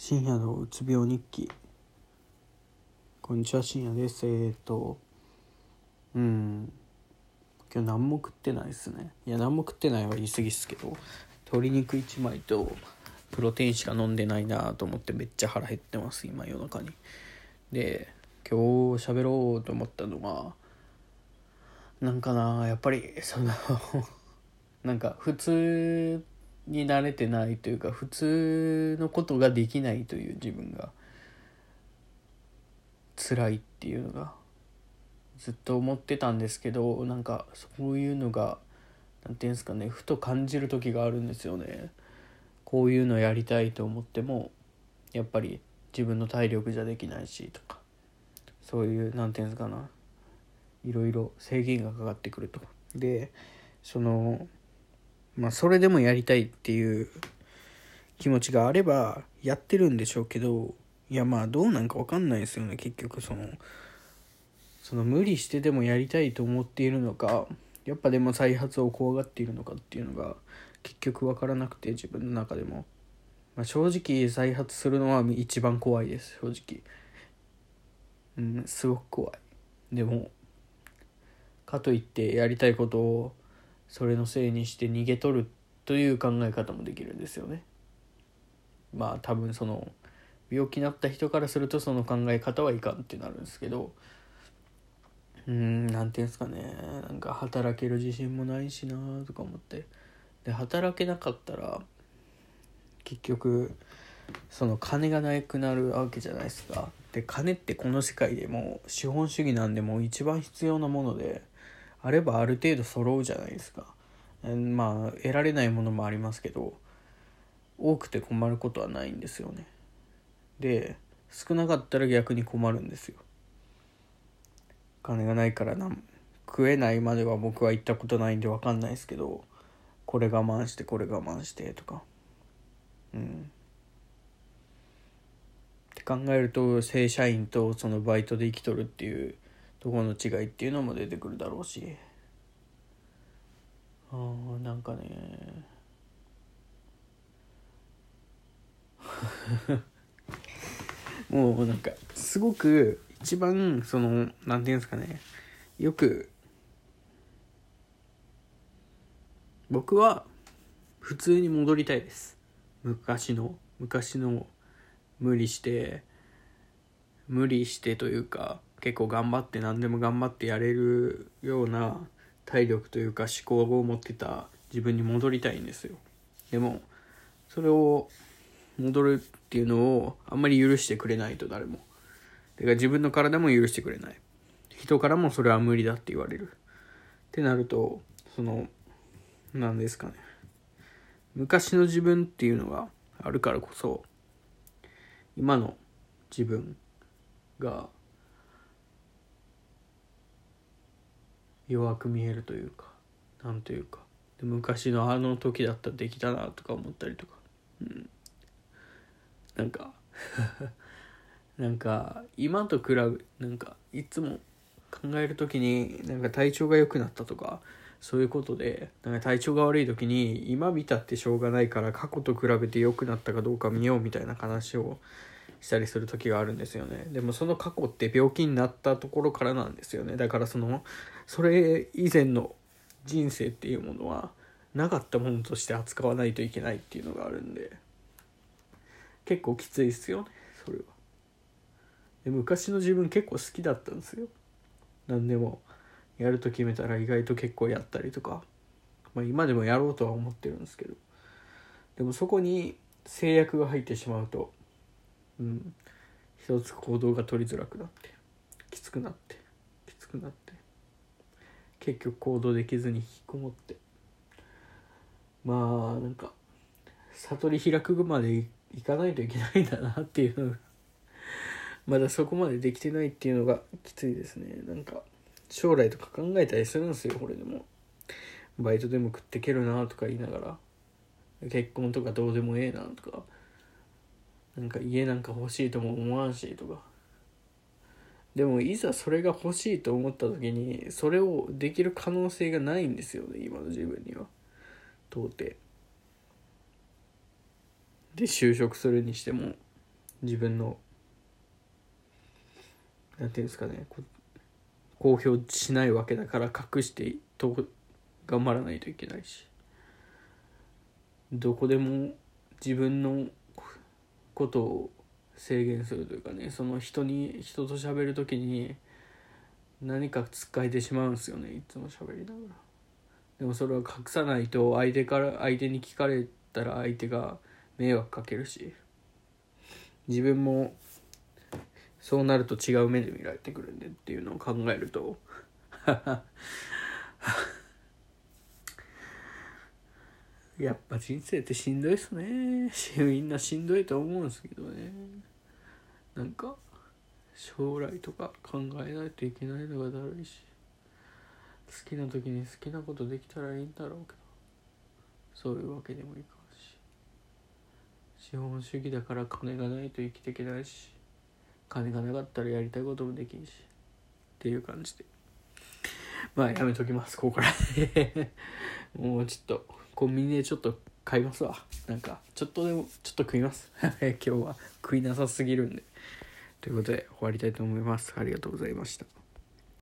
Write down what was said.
深夜のうつ病日記。こんにちは深夜です。えー、っとうん。今日何も食ってないですね。いや何も食ってないは言い過ぎっすけど鶏肉1枚とプロテインしか飲んでないなと思ってめっちゃ腹減ってます今夜中に。で今日喋ろうと思ったのがなんかなやっぱりその なんか普通に慣れてないというか普通のことができないという自分が辛いっていうのがずっと思ってたんですけどなんかそういうのが何て言うんですかねふと感じる時があるんですよね。こういうのやりたいと思ってもやっぱり自分の体力じゃできないしとかそういう何て言うんですかないろいろ制限がかかってくると。でそのまあそれでもやりたいっていう気持ちがあればやってるんでしょうけどいやまあどうなんか分かんないですよね。結局そのその無理してでもやりたいと思っているのかやっぱでも再発を怖がっているのかっていうのが結局分からなくて自分の中でも、まあ、正直再発するのは一番怖いです。正直。うんすごく怖い。でもかといってやりたいことをそれのせいにして逃げ取るという考え方もできるんですよね。まあ多分その病気になった人からするとその考え方はいかんってなるんですけど。うん何て言うんですかね。なんか働ける自信もないしなとか思って。で働けなかったら結局その金がなくなるわけじゃないですか。で金ってこの世界でも資本主義なんでも一番必要なもので。あればある程度揃うじゃないですか。まあ得られないものもありますけど多くて困ることはないんですよね。で少なかったら逆に困るんですよ。金がないからな食えないまでは僕は行ったことないんで分かんないですけどこれ我慢してこれ我慢してとか。うん。って考えると正社員とそのバイトで生きとるっていうとこの違いっていうのも出てくるだろうし。あーなんかね。もうなんかすごく一番そのなんていうんですかね。よく僕は普通に戻りたいです。昔の昔の無理して無理してというか。結構頑張って何でも頑張ってやれるような体力というか思考を持ってた自分に戻りたいんですよ。でもそれを戻るっていうのをあんまり許してくれないと誰も。てか自分の体も許してくれない。人からもそれは無理だって言われる。ってなるとその何ですかね。昔の自分っていうのがあるからこそ今の自分が弱く見えるというかなんというか。昔のあの時だったらできたなとか思ったりとか、うん、なんか なんか今と比べなんかいつも考える時になんか体調が良くなったとかそういうことでなんか体調が悪い時に今見たってしょうがないから過去と比べて良くなったかどうか見ようみたいな話をしたりする時があるんですよね。でもその過去って病気になったところからなんですよね。だからそのそれ以前の人生っていうものはなかったものとして扱わないといけないっていうのがあるんで。結構きついっすよねそれは。で昔の自分結構好きだったんですよ。何でも。やると決めたら意外と結構やったりとか、まあ、今でもやろうとは思ってるんですけど。でもそこに制約が入ってしまうとうん。一つ行動が取りづらくなってきつくなってきつくなって結局行動できずに引きこもって。まあなんか悟り開くまでいかないといけないんだなっていう まだそこまでできてないっていうのがきついですね。なんか将来とか考えたりするんですよこれでも。バイトでも食ってけるなとか言いながら結婚とかどうでもええなとかなんか家なんか欲しいとも思わんしとか。でもいざそれが欲しいと思った時にそれをできる可能性がないんですよね今の自分には。到底。で就職するにしても自分のなんていうんですかね公表しないわけだから隠してと頑張らないといけないし。どこでも自分のことを制限するというかねその人に人と喋る時に何かつっかえてしまうんですよねいつも喋りながら。でもそれは隠さないと相手から相手に聞かれたら相手が迷惑かけるし自分もそうなると違う目で見られてくるんでっていうのを考えると やっぱ人生ってしんどいっすね。みんなしんどいと思うんですけどね。なんか将来とか考えないといけないのがだるいし。好きな時に好きなことできたらいいんだろうけど。そういうわけでもいかんし。資本主義だから金がないと生きていけないし。金がなかったらやりたいこともできんし。っていう感じで。まあやめときますここから。もうちょっと。コンビニでちょっと買いますわ。なんかちょっとでもちょっと食います。今日は食いなさすぎるんで。ということで終わりたいと思います。ありがとうございました。